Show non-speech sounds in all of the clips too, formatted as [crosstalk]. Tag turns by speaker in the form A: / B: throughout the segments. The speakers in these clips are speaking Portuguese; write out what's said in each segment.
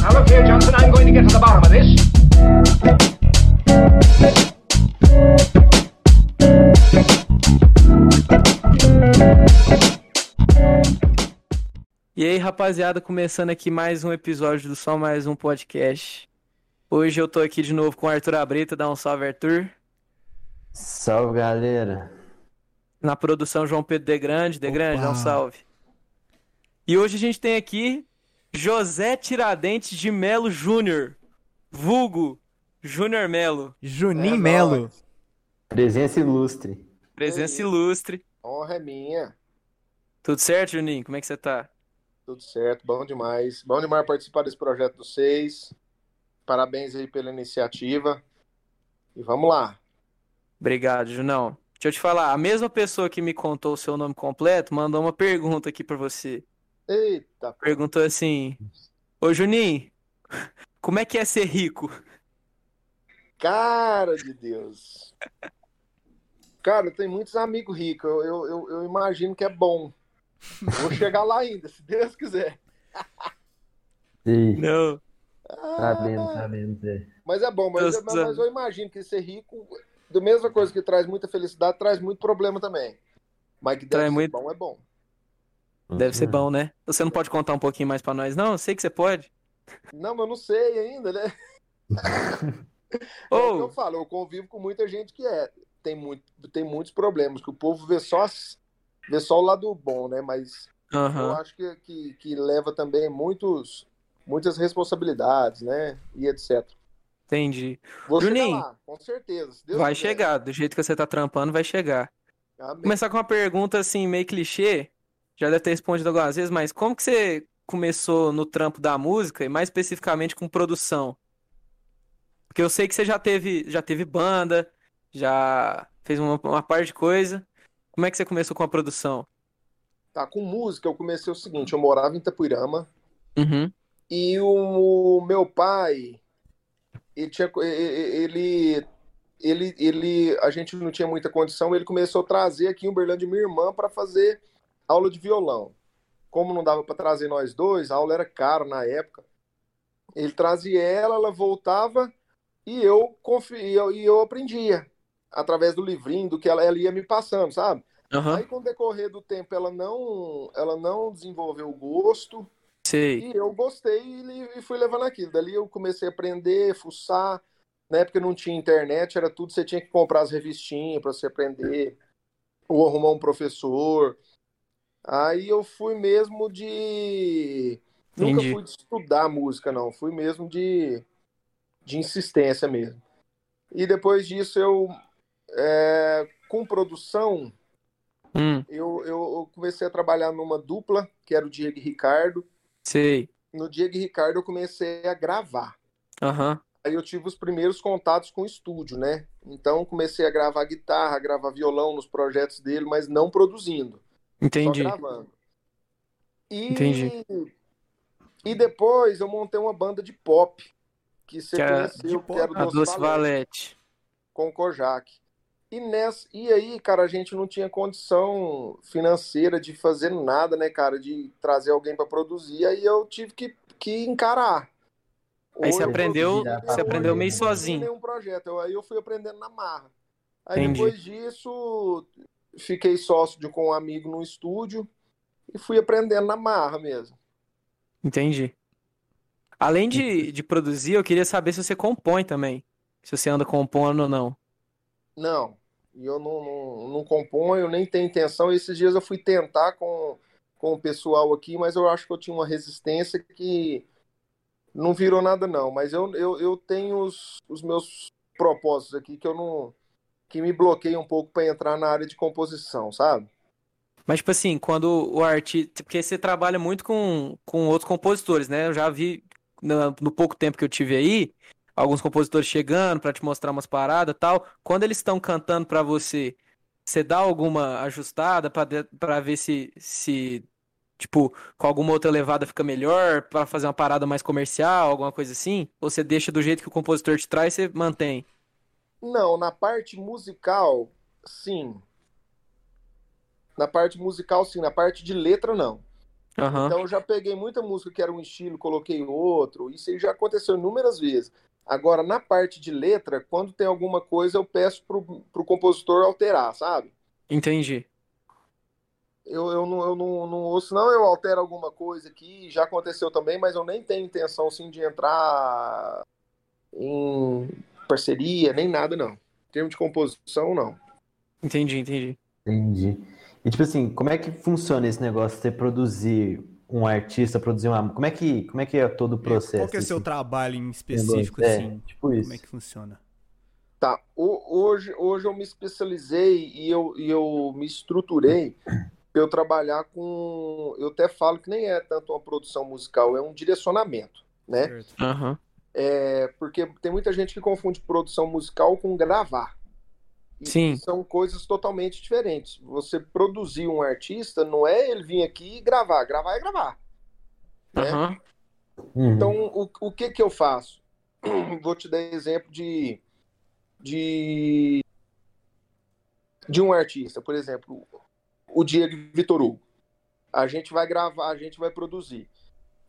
A: Now look here, Johnson, I'm going to get to the bottom of this.
B: E aí, rapaziada, começando aqui mais um episódio do Só Mais Um Podcast. Hoje eu tô aqui de novo com o Arthur Abreta, dá um salve, Arthur.
C: Salve, galera.
B: Na produção, João Pedro De Grande, De Grande, dá um salve. E hoje a gente tem aqui José Tiradentes de Melo Júnior, vulgo Júnior Melo,
D: Juninho
E: É
D: Melo.
C: Presença ilustre.
B: presença ilustre.
E: Honra é minha.
B: Tudo certo, Juninho? Como é que você tá?
E: Tudo certo, bom demais. Bom demais participar desse projeto dos seis. Parabéns aí pela iniciativa. E vamos lá.
B: Obrigado, Junão. Deixa eu te falar, a mesma pessoa que me contou o seu nome completo mandou uma pergunta aqui pra você.
E: Eita,
B: Perguntou assim: Ô Juninho, como é que é ser rico?
E: cara de Deus. Cara, tem muitos amigos ricos. Eu, eu, eu, imagino que é bom. Vou chegar lá ainda, se Deus quiser.
C: Sim,
B: Não.
C: sabemos, sabemos. é.
E: Mas é bom, mas, mas, mas eu imagino que ser rico, da mesma coisa que traz muita felicidade, traz muito problema também. Mas que deve
B: Traz muito-
E: bom, é bom.
B: Deve ser bom, né? Você não pode contar um pouquinho mais pra nós, não? Eu sei que você pode.
E: Não, mas eu não sei ainda, né? [laughs] É o que eu falo, eu convivo com muita gente que é, tem, muito, tem muitos problemas, que o povo vê só, vê só o lado bom, né? Mas eu
B: aham,
E: acho que, que, que leva também muitos, muitas responsabilidades, né? E etc.
B: entendi.
E: Vou
B: Juninho,
E: lá, com certeza. Deus
B: Vai
E: quiser.
B: chegar, do jeito que você tá trampando, vai chegar.
E: Amém.
B: Começar com uma pergunta assim, meio clichê. Já deve ter respondido algumas vezes, mas como que você começou no trampo da música e mais especificamente com produção? Porque eu sei que você já teve, já teve banda, já fez uma, uma parte de coisa. Como é que você começou com a produção?
E: Tá, com música eu comecei o seguinte, eu morava em Itapuirama,
B: Uhum.
E: E o meu pai, ele tinha, ele, ele, ele, a gente não tinha muita condição, ele começou a trazer aqui em Uberlândia minha irmã para fazer aula de violão. Como não dava para trazer nós dois, a aula era cara na época. Ele trazia ela, ela voltava e eu confia e eu aprendia através do livrinho, do que ela, ela ia me passando, sabe?
B: Aham.
E: Aí com o decorrer do tempo ela não, ela não desenvolveu o gosto.
B: Sei.
E: E eu gostei e e fui levando aquilo. Dali eu comecei a aprender, fuçar. Na época não tinha internet, era tudo, você tinha que comprar as revistinhas para você aprender, ou arrumar um professor. Aí eu fui mesmo de. Nunca
B: Entendi.
E: fui de estudar música, não. Fui mesmo de, de insistência mesmo. E depois disso eu. é, com produção,
B: Hum,
E: eu, eu comecei a trabalhar numa dupla, que era o Diego e Ricardo
B: sei.
E: no Diego e Ricardo eu comecei a gravar.
B: Aham.
E: Aí eu tive os primeiros contatos com o estúdio, né? Então comecei a gravar guitarra, gravar violão nos projetos dele, mas não produzindo,
B: Entendi.
E: só gravando. E,
B: Entendi.
E: e depois eu montei uma banda de pop, que você
B: Que é-
E: conheceu, que era o
B: A
E: Doce
B: Doce
E: Valete,
B: Valete.
E: com o Kojak. E, nessa, e aí, cara, a gente não tinha condição financeira de fazer nada, né, cara? De trazer alguém para produzir. Aí eu tive que, que encarar.
B: Aí você
E: eu
B: aprendeu,
C: você
B: aprendeu
E: eu
B: meio sozinho.
E: nenhum projeto. Eu- Aí eu fui aprendendo na marra. Aí
B: Entendi.
E: depois disso, fiquei sócio de, com um amigo no estúdio e fui aprendendo na marra mesmo.
B: Entendi. Além de, de produzir, eu queria saber se você compõe também. Se você anda compondo ou não.
E: Não, eu não, não, não componho, nem tenho intenção. Esses dias eu fui tentar com, com o pessoal aqui, mas eu acho que eu tinha uma resistência que não virou nada, não. Mas eu, eu, eu tenho os, os meus propósitos aqui que eu não. Que me bloqueiam um pouco para entrar na área de composição, sabe?
B: Mas, tipo assim, quando o artista. Porque você trabalha muito com, com outros compositores, né? Eu já vi no, no pouco tempo que eu tive aí, alguns compositores chegando pra te mostrar umas paradas tal. Quando eles estão cantando pra você, você dá alguma ajustada pra ver se, se, tipo, com alguma outra levada fica melhor, pra fazer uma parada mais comercial, alguma coisa assim? Ou você deixa do jeito que o compositor te traz e você mantém?
E: Não, na parte musical, sim. Na parte musical, sim. Na parte de letra, não.
B: Aham.
E: Então eu já peguei muita música que era um estilo, coloquei outro. Isso aí já aconteceu inúmeras vezes. Agora, na parte de letra, quando tem alguma coisa, eu peço pro, pro compositor alterar, sabe?
B: Entendi.
E: Eu, eu, não, eu não, não ouço, não, eu altero alguma coisa aqui, já aconteceu também, mas eu nem tenho intenção, sim, de entrar em parceria, nem nada, não. Em termos de composição, não.
B: Entendi, entendi.
C: Entendi. E tipo assim, como é que funciona esse negócio de você produzir um artista, produzir uma. Como é que, como é, que é todo o processo?
D: Qual que é o seu
C: assim?
D: trabalho em específico,
C: É,
D: assim?
C: tipo isso.
D: Como é que funciona?
E: Tá, o- hoje, hoje eu me especializei e eu, e eu me estruturei para eu trabalhar com. Eu até falo que nem é tanto uma produção musical, é um direcionamento, né?
D: Certo.
E: É porque tem muita gente que confunde produção musical com gravar. E
B: Sim.
E: são coisas totalmente diferentes. Você produzir um artista não é ele vir aqui e gravar. Gravar é gravar. né?
B: Aham.
C: Uhum.
E: Então, o, o que que eu faço? [clears throat] Vou te dar exemplo de, de, de um artista, por exemplo, o Diego Vitor Hugo. A gente vai gravar, a gente vai produzir.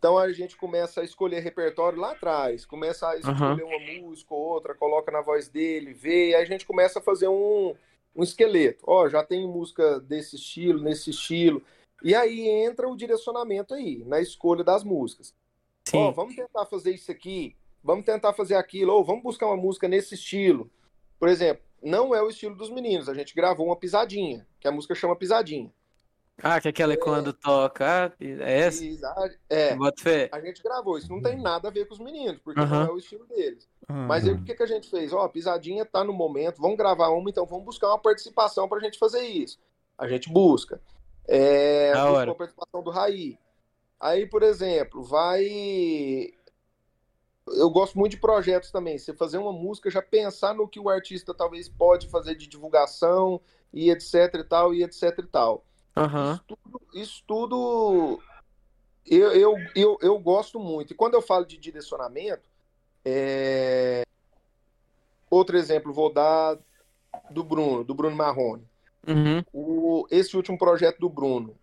E: Então a gente começa a escolher repertório lá atrás, começa a escolher uma música ou outra, coloca na voz dele, vê, e aí a gente começa a fazer um, um esqueleto. Ó, já tem música desse estilo, nesse estilo. E aí entra o direcionamento aí, na escolha das músicas. Ó,
B: Sim.
E: vamos tentar fazer isso aqui, vamos tentar fazer aquilo, ou vamos buscar uma música nesse estilo. Por exemplo, não é o estilo dos meninos, a gente gravou uma pisadinha, que a música chama Pisadinha.
B: Ah, que aquela é quando toca. ah, É essa?
E: A- é,
B: Bota fé.
E: a gente gravou, isso não tem nada a ver com os meninos, porque não é o estilo deles. Mas aí o que, que a gente fez? Ó, a pisadinha tá no momento, vamos gravar uma, então vamos buscar uma participação pra gente fazer isso. A gente busca. É,
B: Da
E: buscou
B: hora.
E: a participação do Raí. Aí, por exemplo, vai. Eu gosto muito de projetos também. Você fazer uma música, já pensar no que o artista talvez pode fazer de divulgação e etc e tal, e etc e tal.
B: Aham.
E: Isso tudo, isso tudo eu, eu, eu, eu gosto muito. E quando eu falo de direcionamento, é... outro exemplo, vou dar do Bruno, do Bruno Marrone.
B: Uhum.
E: O, esse último projeto do Bruno.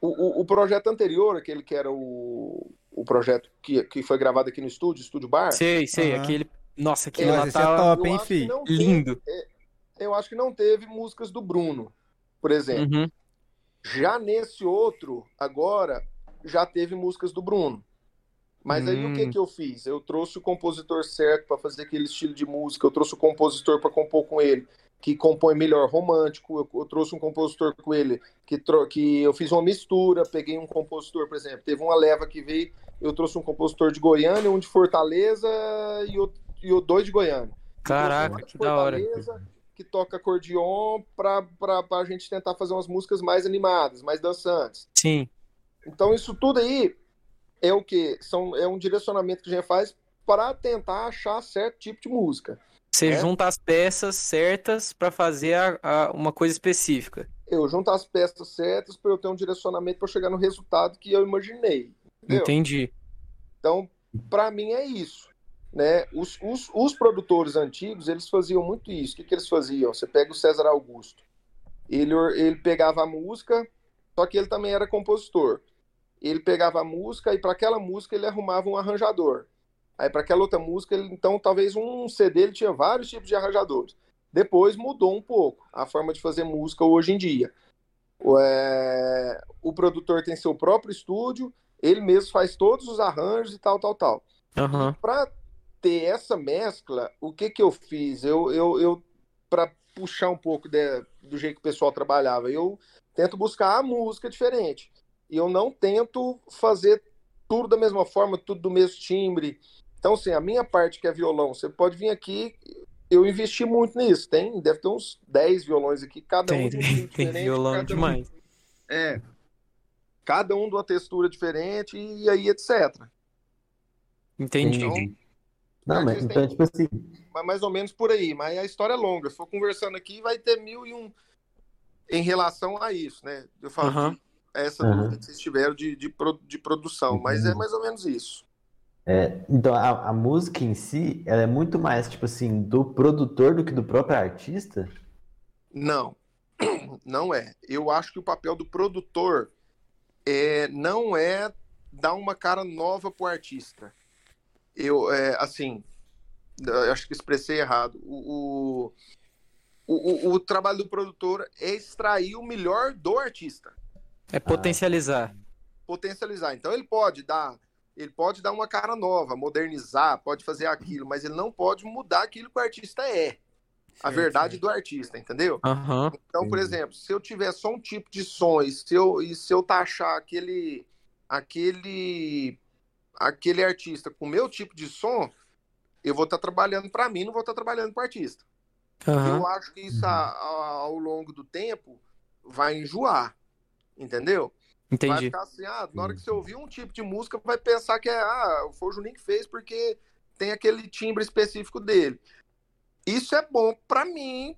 E: O, o, o projeto anterior, aquele que era o, o projeto que, que foi gravado aqui no estúdio, Estúdio Bar,
B: Sei, sei.
D: Aham.
B: Aquele. Nossa, aquele
D: Mas
B: lá
D: esse é
B: tá
D: top, hein,
E: que
D: fi?
E: não teve-
B: lindo.
E: eu acho que não teve músicas do Bruno, por exemplo.
B: Uhum.
E: Já nesse outro, agora, já teve músicas do Bruno. Mas aí o que
B: Hum.
E: que eu fiz? Eu trouxe o compositor certo para fazer aquele estilo de música, eu trouxe o compositor para compor com ele, que compõe melhor romântico, eu, eu trouxe um compositor com ele que, que eu fiz uma mistura, peguei um compositor, por exemplo, teve uma leva que veio, eu trouxe um compositor de Goiânia, um de Fortaleza e, o, e o dois de Goiânia.
B: Caraca,
E: um
B: que da hora.
E: Que toca acordeon para a gente tentar fazer umas músicas mais animadas, mais dançantes.
B: Sim.
E: Então isso tudo aí é o que são é um direcionamento que a gente faz para tentar achar certo tipo de música.
B: Você
E: É.
B: junta as peças certas pra fazer a- a- uma coisa específica.
E: Eu junto as peças certas para eu ter um direcionamento para chegar no resultado que eu imaginei. Entendeu?
B: Entendi.
E: Então, para mim é isso. Né? Os, os, os produtores antigos, eles faziam muito isso. O que, que eles faziam? Você pega o César Augusto. Ele, ele pegava a música, só que ele também era compositor. Ele pegava a música e para aquela música ele arrumava um arranjador. Aí para aquela outra música, ele, então talvez um CD ele tinha vários tipos de arranjadores. Depois mudou um pouco a forma de fazer música hoje em dia. O, é, o produtor tem seu próprio estúdio, ele mesmo faz todos os arranjos e tal, tal, tal.
B: Aham.
E: Para ter essa mescla, o que que eu fiz? Eu, eu, eu para puxar um pouco de- do jeito que o pessoal trabalhava, eu tento buscar a música diferente. E eu não tento fazer tudo da mesma forma, tudo do mesmo timbre. Então, assim, a minha parte que é violão, você pode vir aqui, eu investi muito nisso. Tem, deve ter uns 10 violões aqui, cada um
B: Tem,
E: um
B: tem, tem violão
E: cada um-
B: demais.
E: é. Cada um de uma textura diferente e aí, etc.
B: Entendi.
E: Então,
C: Não, mas
E: Artista
C: então, tipo assim,
E: Mas mais ou menos por aí. Mas a história é longa. Se for conversando aqui, vai ter mil e um em relação a isso, né? Eu falo que essa
C: Aham.
E: dúvida que vocês tiveram de, de, de produção, mas é mais ou menos isso.
C: então a, a música em si, ela é muito mais, tipo assim, do produtor do que do próprio artista?
E: Não, [clears throat] não é. Eu acho que o papel do produtor é, não é dar uma cara nova pro artista. Eu, é, assim, eu acho que expressei errado. O, o, o, o trabalho do produtor é extrair o melhor do artista,
B: É potencializar.
E: potencializar. Então ele pode dar, ele pode dar uma cara nova, modernizar, pode fazer aquilo, mas ele não pode mudar aquilo que o artista é. A
D: Certo,
E: verdade
D: certo.
E: do artista, entendeu?
B: Aham.
E: Então, por exemplo, se eu tiver só um tipo de som e se eu, e se eu taxar aquele, aquele, aquele artista com o meu tipo de som, eu vou estar trabalhando para mim, não vou estar trabalhando para o artista.
B: Aham.
E: Eu acho que isso a- a- ao longo do tempo vai enjoar, entendeu? Vai
B: Entendi.
E: ficar assim, ah, na hora que você ouvir um tipo de música, vai pensar que é, ah, foi o Juninho que fez porque tem aquele timbre específico dele. Isso é bom para mim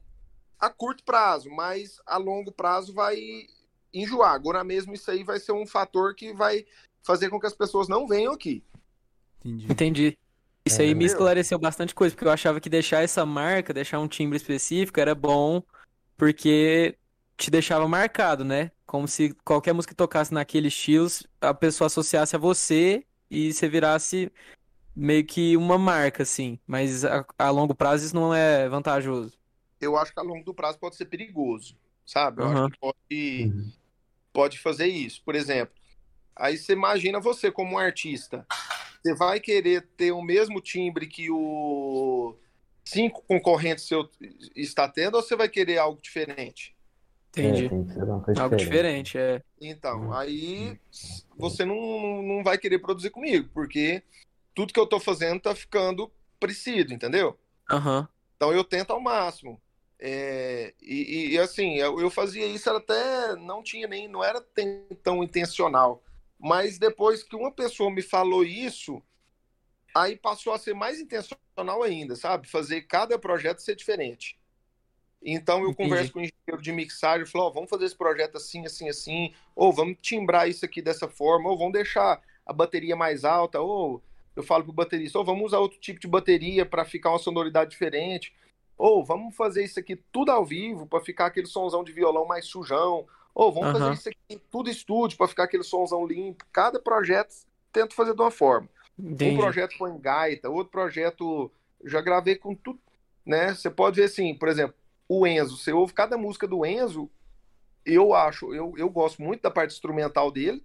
E: a curto prazo, mas a longo prazo vai enjoar. Agora mesmo isso aí vai ser um fator que vai fazer com que as pessoas não venham aqui.
D: Entendi.
B: Entendi. Isso
C: É,
B: aí me
E: entendeu?
B: esclareceu bastante coisa, porque eu achava que deixar essa marca, deixar um timbre específico era bom, porque te deixava marcado, né? Como se qualquer música que tocasse naquele estilo, a pessoa associasse a você e você virasse meio que uma marca, assim. Mas a, a longo prazo isso não é vantajoso.
E: Eu acho que a longo do prazo pode ser perigoso, sabe? Eu
B: Aham.
E: acho que pode,
C: Uhum.
E: pode fazer isso. Por exemplo, aí você imagina você como um artista, você vai querer ter o mesmo timbre que o cinco concorrentes seu está tendo ou você vai querer algo diferente?
B: Entendi.
C: É,
B: Algo
C: diferente.
B: diferente, é.
E: Então,
C: Uhum.
E: aí você não, não vai querer produzir comigo, porque tudo que eu tô fazendo tá ficando parecido, entendeu?
B: Aham.
E: Então eu tento ao máximo. É, e, e, assim, eu, eu fazia isso até não tinha nem, não era tão intencional. Mas depois que uma pessoa me falou isso, aí passou a ser mais intencional ainda, sabe? Fazer cada projeto ser diferente. Então eu
B: Entendi.
E: converso com o engenheiro de mixagem, falo, ó, vamos fazer esse projeto assim, assim, assim, ou vamos timbrar isso aqui dessa forma, ou vamos deixar a bateria mais alta, ou eu falo pro baterista, ou vamos usar outro tipo de bateria para ficar uma sonoridade diferente, ou vamos fazer isso aqui tudo ao vivo para ficar aquele sonzão de violão mais sujão, ou vamos
B: Aham.
E: fazer isso aqui tudo estúdio para ficar aquele sonzão limpo. Cada projeto tento fazer de uma forma. Um
B: Entendi.
E: projeto põe gaita, outro projeto já gravei com tudo, né? Você pode ver assim, por exemplo, o Enzo, você ouve cada música do Enzo, eu acho, eu, eu gosto muito da parte instrumental dele.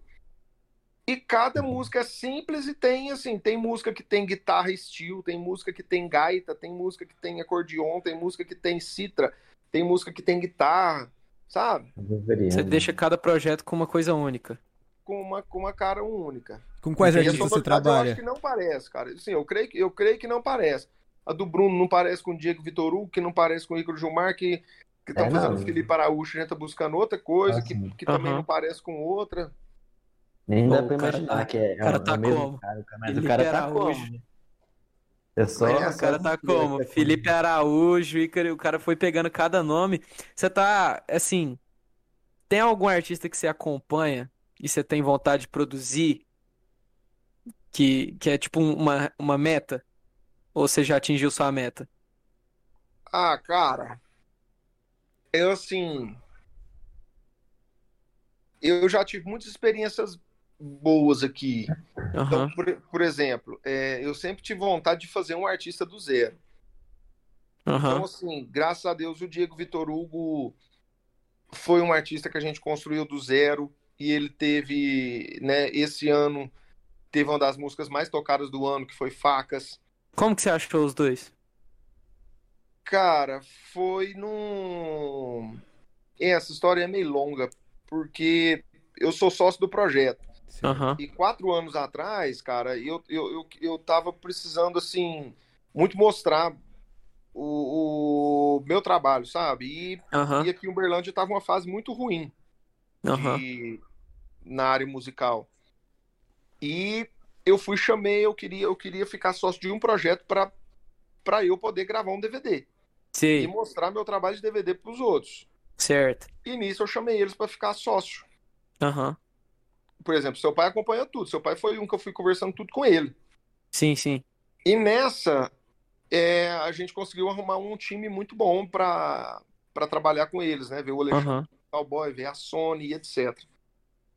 E: E cada música é simples e tem assim, tem música que tem guitarra steel, tem música que tem gaita, tem música que tem acordeon, tem música que tem citra, tem música que tem guitarra, sabe?
C: Deveria,
B: Você
C: né?
B: deixa cada projeto com uma coisa única.
E: Com uma, com uma cara única.
D: Com quais artistas você
E: sonoridade Eu acho
D: trabalha?
E: que não parece, cara. Sim, eu creio que, eu creio que não parece. A do Bruno não parece com o Diego Vitor Hugo, que não parece com o Igor Gilmar, que estão
C: É,
E: fazendo
C: não.
E: o Felipe Araújo, a gente tá buscando outra coisa,
C: Ah,
E: que, que também
B: Aham.
E: não parece com outra.
C: Nem dá pra
B: o cara
C: imaginar
B: tá-
C: que é,
B: o cara
C: é o
B: tá
C: mesmo
B: como?
C: cara, mas o
B: Felipe
C: cara tá como? É só,
E: É,
B: O cara tá como?
C: é
B: Felipe Araújo, Ícaro, o cara foi pegando cada nome. Você tá, assim, tem algum artista que você acompanha e você tem vontade de produzir que, que é tipo uma, uma meta? Ou você já atingiu sua meta?
E: Ah, cara, eu assim. Eu já tive muitas experiências boas aqui. Então,
B: Aham,
E: por, por exemplo, é, eu sempre tive vontade de fazer um artista do zero. Então,
B: aham,
E: assim, graças a Deus, o Diego Vitor Hugo foi um artista que a gente construiu do zero e ele teve, né, esse ano, teve uma das músicas mais tocadas do ano, que foi Facas.
B: Como que você achou os dois?
E: Cara, foi num. Essa história é meio longa, porque eu sou sócio do projeto.
B: Aham,
E: E quatro anos atrás, cara, eu, eu, eu, eu tava precisando, assim, muito mostrar o, o meu trabalho, sabe? E
B: aham,
E: E aqui em Uberlândia estava uma fase muito ruim
B: aham,
E: de- na área musical. E eu fui, chamei, eu queria, eu queria ficar sócio de um projeto para para eu poder gravar um DVD e
B: sei,
E: mostrar meu trabalho de DVD para os outros.
B: certo,
E: E nisso eu chamei eles para ficar sócio.
B: aham,
E: Por exemplo, seu pai acompanha tudo. Seu pai foi um que eu fui conversando tudo com ele.
B: sim, sim,
E: E nessa, é, a gente conseguiu arrumar um time muito bom para trabalhar com eles, né? Ver o Alexandre
B: aham,
E: Cowboy, ver a Sony, etc.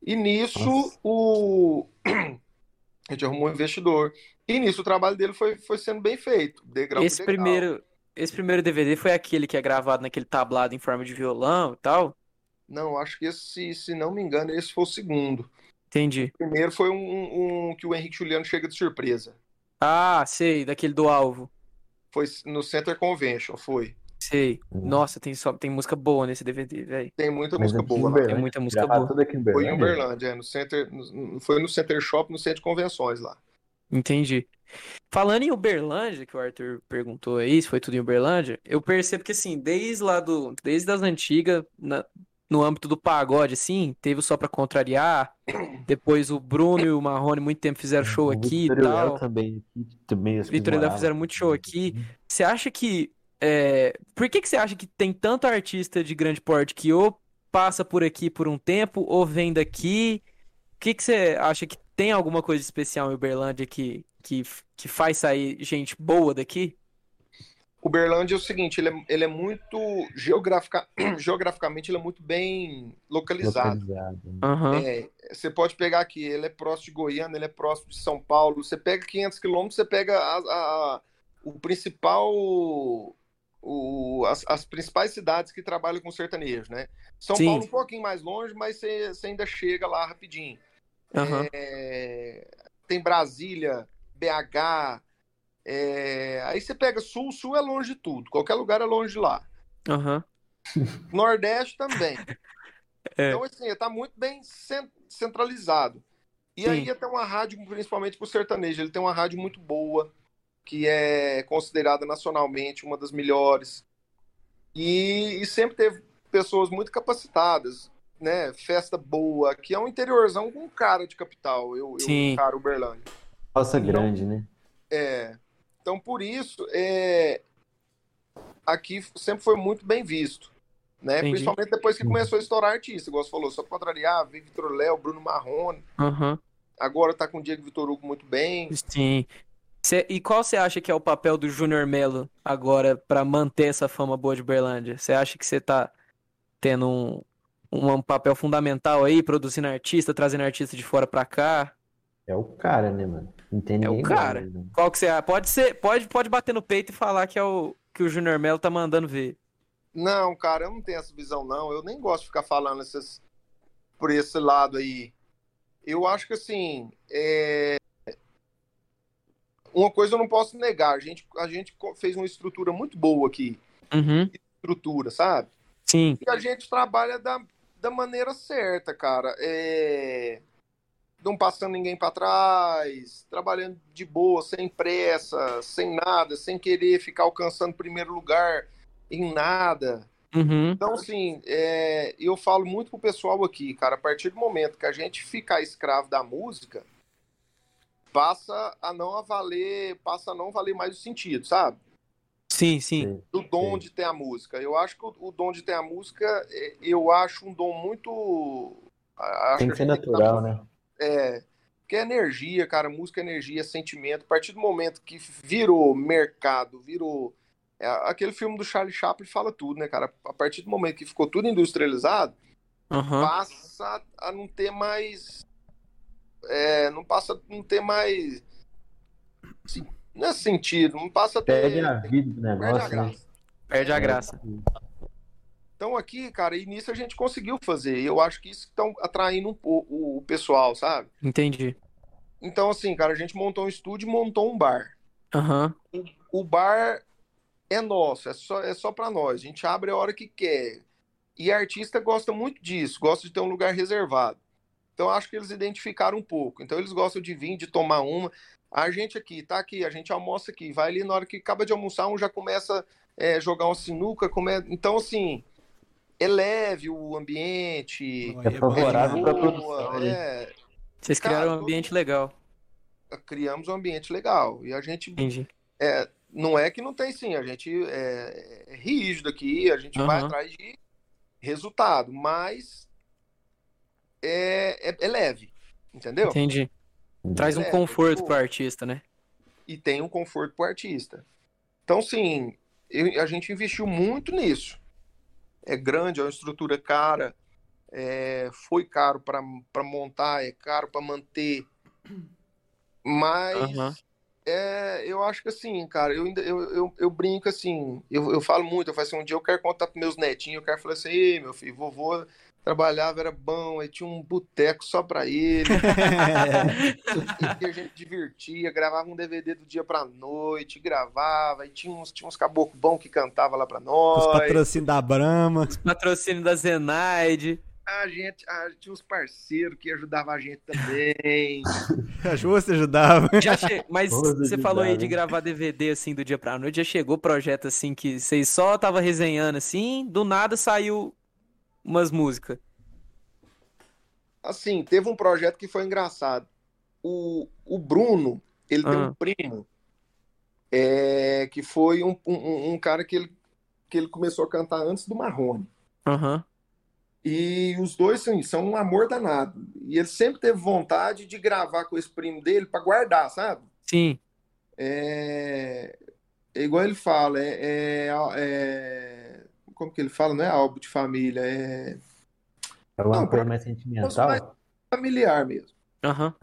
E: E nisso
C: Nossa.
E: o [clears throat] a gente arrumou um investidor. E nisso o trabalho dele foi, foi sendo bem feito, degrau
B: Esse
E: degrau.
B: primeiro, esse primeiro DVD foi aquele que é gravado naquele tablado em forma de violão e tal?
E: Não, acho que esse, se não me engano, esse foi o segundo.
B: Entendi.
E: O primeiro foi um, um- um que o Henrique Juliano chega de surpresa.
B: Ah, sei, daquele do alvo.
E: Foi no Center Convention, foi.
B: Sei.
C: Uhum.
B: Nossa, tem só tem música boa nesse DVD, velho.
E: Tem muita
C: Mas
E: música
C: em
E: boa.
C: Uberlândia,
B: Tem muita música boa.
C: em
E: Foi em
C: Uberlândia?
E: Uberlândia, é, no center, no- foi no Center Shop, no centro de convenções lá.
B: Entendi. Falando em Uberlândia, que o Arthur perguntou aí, se foi tudo em Uberlândia, eu percebo que assim, desde lá do, desde as antigas, na- no âmbito do pagode, assim, teve o Só Pra Contrariar, depois o Bruno e o Marrone muito tempo fizeram show aqui e
C: e
B: tal.
C: também, também
B: Vitor e Léo fizeram muito show aqui. Você acha que. é, Por que que você acha que tem tanto artista de grande porte que ou passa por aqui por um tempo ou vem daqui? O que que você acha que tem alguma coisa especial em Uberlândia que, que, que faz sair gente boa daqui?
E: Uberlândia é o seguinte, ele é, ele é muito geografica, [clears throat] geograficamente ele é muito bem localizado.
C: Localizado.
B: Aham.
E: É, você pode pegar aqui, ele é próximo de Goiânia, ele é próximo de São Paulo. Você pega 500 quilômetros, você pega a- a- o principal, o- as, as principais cidades que trabalham com sertanejo, né? São
B: Sim.
E: Paulo um pouquinho mais longe, mas você, você ainda chega lá rapidinho.
B: Aham.
E: É, tem Brasília, BH. É, aí você pega Sul, Sul é longe de tudo. Qualquer lugar é longe de lá.
B: Aham. [laughs]
E: Nordeste também. [laughs]
B: É.
E: Então, assim, está muito bem cen- centralizado. E
B: Sim.
E: aí tem uma rádio, principalmente para o sertanejo, ele tem uma rádio muito boa, que é considerada nacionalmente uma das melhores. E, e sempre teve pessoas muito capacitadas, né? Festa boa, que é um interiorzão com cara de capital. Eu, eu
B: Sim.
E: encaro Uberlândia.
C: Roça
E: Então-
C: grande, né?
E: É, então, por isso, é, aqui sempre foi muito bem visto. Né?
B: Entendi.
E: Principalmente depois que começou a estourar artista, igual você falou, só pra contrariar, Vitor Léo, Bruno Marrone,
B: Aham.
E: agora tá com o Diego Vitor Hugo muito bem.
B: Sim. Cê- e qual você acha que é o papel do Júnior Melo agora pra manter essa fama boa de Uberlândia? Você acha que você tá tendo um, um papel fundamental aí, produzindo artista, trazendo artista de fora pra cá?
C: É o cara, né, mano? Não tem
B: É o
C: igual
B: cara.
C: né?
B: Qual que você acha? Pode ser, pode, pode bater no peito e falar que é o que o Júnior Melo tá mandando ver.
E: Não, cara, eu não tenho essa visão, não. Eu nem gosto de ficar falando essas, por esse lado aí. Eu acho que, assim, é, uma coisa eu não posso negar. A gente, a gente fez uma estrutura muito boa aqui.
B: Uhum.
E: Estrutura, sabe?
B: Sim.
E: E a gente trabalha da, da maneira certa, cara. É, Não passando ninguém para trás, trabalhando de boa, sem pressa, sem nada, sem querer ficar alcançando primeiro lugar em nada.
B: Uhum.
E: Então, assim, é, eu falo muito pro pessoal aqui, cara, a partir do momento que a gente ficar escravo da música, passa a não a valer, passa a não valer mais o sentido, sabe?
B: Sim, sim.
C: Sim.
E: do dom
C: Sim.
E: de ter a música. Eu acho que o, o dom de ter a música, é, eu acho um dom muito. a- acho
C: Tem que ser natural,
E: tá-
C: né?
E: É, que é energia, cara. Música é energia, é sentimento. A partir do momento que virou mercado, virou. é, aquele filme do Charlie Chaplin fala tudo, né, cara? A partir do momento que ficou tudo industrializado,
B: Aham.
E: passa a não ter mais. É, não passa a não ter mais. sim, Não é sentido, não passa a ter.
C: Perde a vida do
E: perde a
C: negócio, né?
E: graça.
B: Perde a graça.
E: Então aqui, cara, e nisso a gente conseguiu fazer. E eu acho que isso estão atraindo um po- o, pessoal, sabe?
B: Entendi.
E: Então, assim, cara, a gente montou um estúdio e montou um bar.
B: Aham.
E: O bar é nosso, é só, é só pra nós. A gente abre a hora que quer. E artista gosta muito disso, gosta de ter um lugar reservado. Então, acho que eles identificaram um pouco. Então, eles gostam de vir, de tomar uma. A gente aqui, tá aqui, a gente almoça aqui. Vai ali, na hora que acaba de almoçar, um já começa a jogar uma sinuca. Come... Então, assim, é leve o ambiente.
C: É
D: bom
C: favorável pra
E: boa,
C: produção, né?
E: é,
B: Vocês
E: Cara,
B: criaram um ambiente legal.
E: criamos um ambiente legal. E a gente
B: Entendi.
E: É, não é que não tem sim, a gente é, é rígido aqui, a gente vai
B: Aham.
E: atrás de resultado, mas é, é, é leve, entendeu?
B: Entendi. Traz um
E: É,
B: conforto
E: tipo-
B: pro artista, né?
E: E tem um conforto pro artista. Então, sim, eu- a gente investiu muito nisso. É grande, é uma estrutura cara. é, foi caro para montar, é caro para manter. Mas
B: Aham.
E: é, eu acho que assim, cara, eu, eu, eu, eu brinco assim, eu, eu falo muito, eu falo assim, um dia eu quero contar para meus netinhos, eu quero falar assim, Ei, meu filho, vovô trabalhava, era bom, aí tinha um boteco só para ele, [laughs] e a gente divertia, gravava um DVD do dia pra noite, gravava, e tinha uns, tinha uns caboclos bons que cantavam lá pra
D: Os
E: nós.
D: patrocínios da Brahma.
B: Patrocínio da Zenaide.
E: A gente, a- tinha uns parceiros que ajudavam a gente também. [laughs]
D: A Justa ajudava.
B: Já che... Mas você falou aí de gravar DVD assim do dia pra noite. Já chegou projeto assim que vocês só tava resenhando assim, do nada saiu umas músicas.
E: Assim, teve um projeto que foi engraçado. O, o Bruno, ele tem
B: Ah.
E: um primo, é, que foi um, um, um cara que ele, que ele começou a cantar antes do Marrone.
B: Aham.
E: E os dois assim, são um amor danado. E ele sempre teve vontade de gravar com esse primo dele para guardar, sabe?
B: Sim.
E: É, é igual ele fala, é, é- é- como que ele fala? Não é álbum de família, é
C: É uma
E: Não,
C: coisa mais sentimental?
E: familiar mesmo.
B: Aham.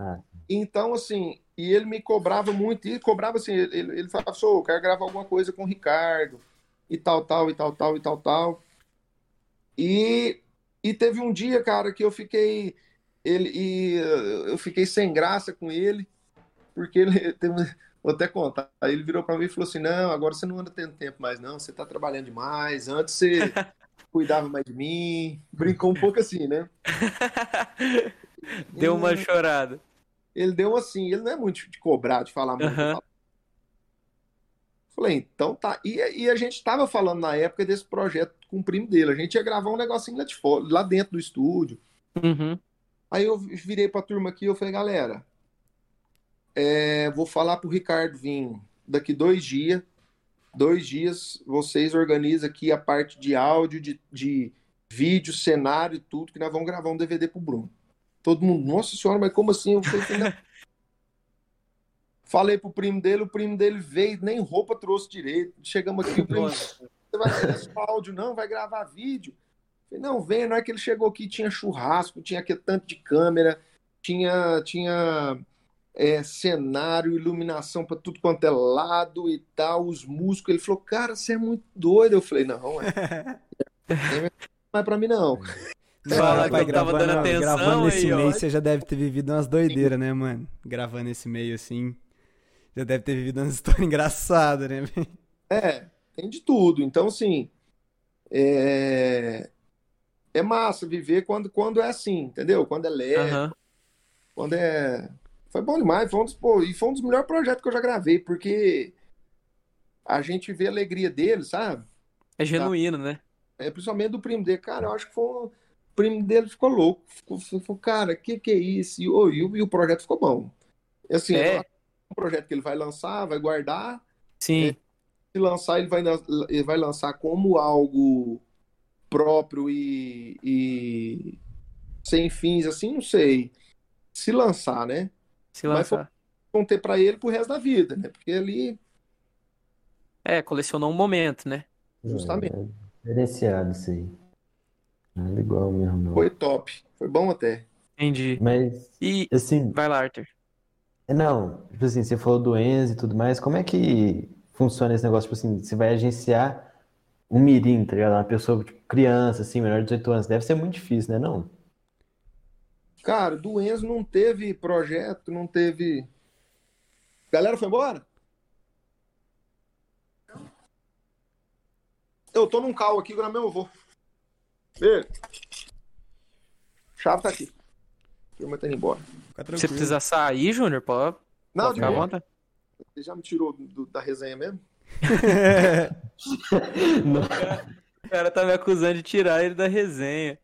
E: Então, assim, e ele me cobrava muito, e cobrava assim, ele, ele ele falava, sou, eu quero gravar alguma coisa com o Ricardo, e tal, tal, e tal, tal, e tal, tal. E, e teve um dia, cara, que eu fiquei, ele, e, eu fiquei sem graça com ele, porque ele, [laughs] teve, vou até contar, aí ele virou pra mim e falou assim, não, agora você não anda tendo tempo mais não, você tá trabalhando demais, antes você [laughs] cuidava mais de mim, brincou um pouco assim, né? [laughs]
B: Deu uma chorada.
E: Ele deu assim, ele não é muito de cobrar, de falar muito.
B: Aham.
E: Falei, então tá. E, e a gente tava falando na época desse projeto com o primo dele. A gente ia gravar um negocinho lá de fora, lá dentro do estúdio.
B: Uhum.
E: Aí eu virei pra turma aqui, eu falei, galera, é, vou falar pro Ricardo vir daqui dois dias. Dois dias, vocês organizam aqui a parte de áudio, de, de vídeo, cenário e tudo, que nós vamos gravar um DVD pro Bruno. Todo mundo, nossa senhora, mas como assim? Eu falei, não. [laughs] Falei pro primo dele, o primo dele veio, nem roupa trouxe direito. Chegamos aqui, o primo, você vai fazer áudio, não, vai gravar vídeo. Falei, não, vem, não é que ele chegou aqui, tinha churrasco, tinha aquele tanto de câmera, tinha, tinha é, cenário, iluminação para tudo quanto é lado e tal, os músicos. Ele falou, cara, você é muito doido. Eu falei, não, é. [laughs] Não é pra mim, não.
B: Fala que eu tava dando
D: gravando-
B: atenção
D: Gravando nesse
B: aí, ó.
D: meio, você já deve ter vivido umas doideiras, né, mano? Gravando esse meio assim. Já deve ter vivido umas [laughs] histórias engraçadas, né?
E: É, tem de tudo. Então, assim, é, é massa viver quando, quando é assim, entendeu? Quando é leve, quando é. Foi bom demais, foi um dos, pô, e foi um dos melhores projetos que eu já gravei, porque a gente vê a alegria dele, sabe?
B: É genuíno, né?
E: É, principalmente do primo dele. Cara, eu acho que foi. um- O primo dele ficou louco. Ficou, ficou cara, que que é isso? E, ô, e o, e o projeto ficou bom. Assim,
B: É.
E: é um projeto que ele vai lançar, vai guardar.
B: Sim.
E: se lançar, ele vai, ele vai lançar como algo próprio e, e sem fins, assim, não sei. Se lançar, né?
B: Se
E: Mas
B: lançar.
E: Vão ter pra ele pro resto da vida, né? Porque ali,
B: É, colecionou um momento, né?
E: Justamente.
C: É, diferenciado isso aí. Nada igual mesmo, não.
E: foi top. Foi bom até.
B: Entendi.
C: Mas,
B: E
C: assim,
B: vai lá, Arthur.
C: não, tipo assim, você falou do Enzo e tudo mais, como é que funciona esse negócio? Tipo assim, você vai agenciar um mirim, tá ligado? Uma pessoa, tipo, criança, assim, menor de 18 anos. Deve ser muito difícil, né, não?
E: Cara, do Enzo não teve projeto, não teve. Galera foi embora? Eu tô num carro aqui, agora meu avô. Ei. Chave tá aqui. A turma tá indo embora.
D: Tranquilo.
B: precisar sair, Júnior, pode,
E: Não,
B: pode
E: de boa. Você já me tirou do- da resenha mesmo? [laughs] [laughs]
B: O cara tá me acusando de tirar ele da resenha.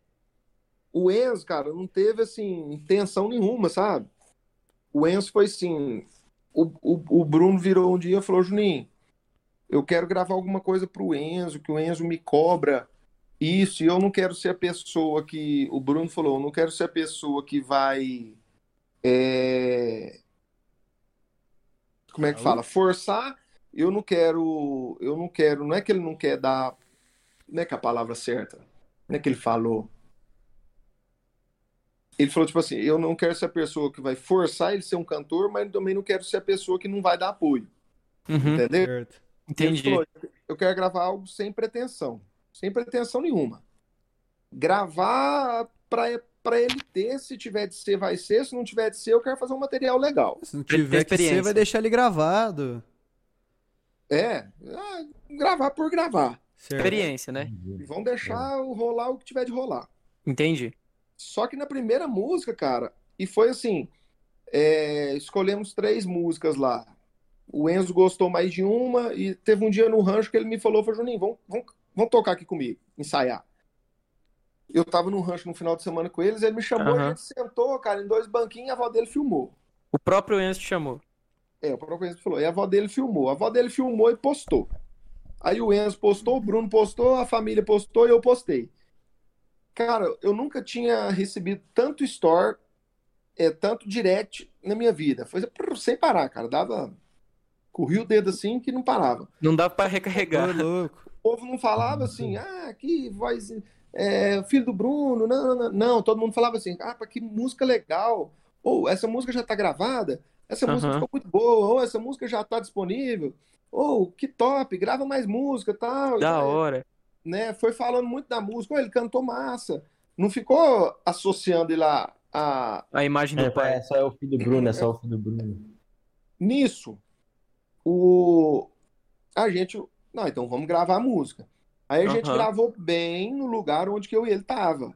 E: O Enzo, cara, não teve, assim, intenção nenhuma, sabe? O Enzo foi assim. O, o, o Bruno virou um dia e falou: Juninho, eu quero gravar alguma coisa pro Enzo, que o Enzo me cobra isso, e eu não quero ser a pessoa que. O Bruno falou: eu não quero ser a pessoa que vai. é, Como é que fala? Forçar. Eu não quero. Eu não quero. Não é que ele não quer dar. Não é que é a palavra certa. Não é que ele falou. Ele falou, tipo assim, eu não quero ser a pessoa que vai forçar ele ser um cantor, mas também não quero ser a pessoa que não vai dar apoio.
B: Uhum,
E: Entendeu?
D: Certo.
E: Ele
B: entendi.
E: falou, eu quero gravar algo sem pretensão, sem pretensão nenhuma. Gravar pra, pra ele ter, se tiver de ser, vai ser, se não tiver de ser, eu quero fazer um material legal.
D: Se não tiver que ser, vai deixar ele gravado.
E: É, ah, gravar por gravar.
D: Certo.
B: Experiência, né?
E: E vão deixar rolar o que tiver de rolar.
B: Entendi.
E: Só que na primeira música, cara, e foi assim: é, escolhemos três músicas lá. O Enzo gostou mais de uma, e teve um dia no rancho que ele me falou: falou, Juninho, vamos, vamos, vamos tocar aqui comigo, ensaiar. Eu tava no rancho no final de semana com eles, ele me chamou, a
B: Aham.
E: gente sentou, cara, em dois banquinhos, a avó dele filmou.
B: O próprio Enzo te chamou.
E: É, o próprio Enzo falou. E a avó dele filmou. A avó dele filmou e postou. Aí o Enzo postou, o Bruno postou, a família postou e eu postei. Cara, eu nunca tinha recebido tanto store, é, tanto direct na minha vida. Foi sem parar, cara. Dava. Corria o dedo assim que não parava.
B: Não pra
D: Ô,
B: recarregar.
D: louco.
E: O povo não falava assim, ah, que voz. É, filho do Bruno, não, não, não, não. Todo mundo falava assim, ah, que música legal. Ou essa música já tá gravada, essa música ficou muito boa, ou essa música já tá disponível. Ou que top, grava mais música tal.
B: Da
E: É,
B: hora.
E: Né? Foi falando muito da música, "Ô, ele cantou massa. Não ficou associando ele a, a,
B: A imagem do
C: É,
B: pai.
C: é só é o filho do Bruno, é só o filho do Bruno.
E: nisso. O a gente, não, então vamos gravar a música. Aí a gente gravou bem no lugar onde que eu e ele tava.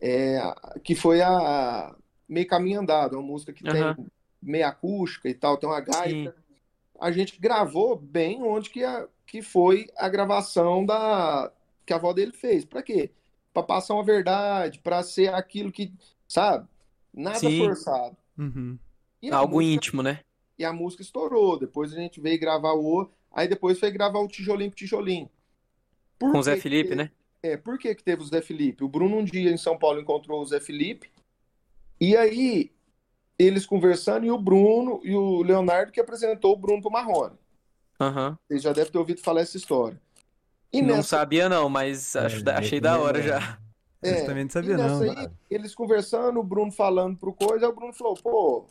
E: É, que foi a Meio Caminho Andado, uma música que
B: Aham.
E: tem meia acústica e tal, tem uma gaita. A gente gravou bem onde que, a, que foi a gravação da que a avó dele fez. Pra quê? Pra passar uma verdade, pra ser aquilo que, sabe? Nada
B: Sim.
E: forçado.
D: Uhum.
E: E
B: Algo
E: música-
B: íntimo, né?
E: e a música estourou. Depois a gente veio gravar o outro. Aí depois foi gravar o Tijolinho com Tijolinho. Por
B: Com o Zé
E: que
B: Felipe,
E: que-
B: né?
E: É, por que que teve o Zé Felipe? O Bruno um dia em São Paulo encontrou o Zé Felipe. E aí eles conversando e o Bruno e o Leonardo que apresentou o Bruno pro Marrone.
B: Aham.
E: Vocês já devem ter ouvido falar essa história. E
B: Não
E: nessa,
B: sabia, não, mas acho-
C: É,
B: achei da hora
C: não.
B: já.
E: é,
D: Eu também não
E: e
D: sabia,
E: nessa
D: não.
E: aí, eles conversando, o Bruno falando pro coisa, aí o Bruno falou, pô,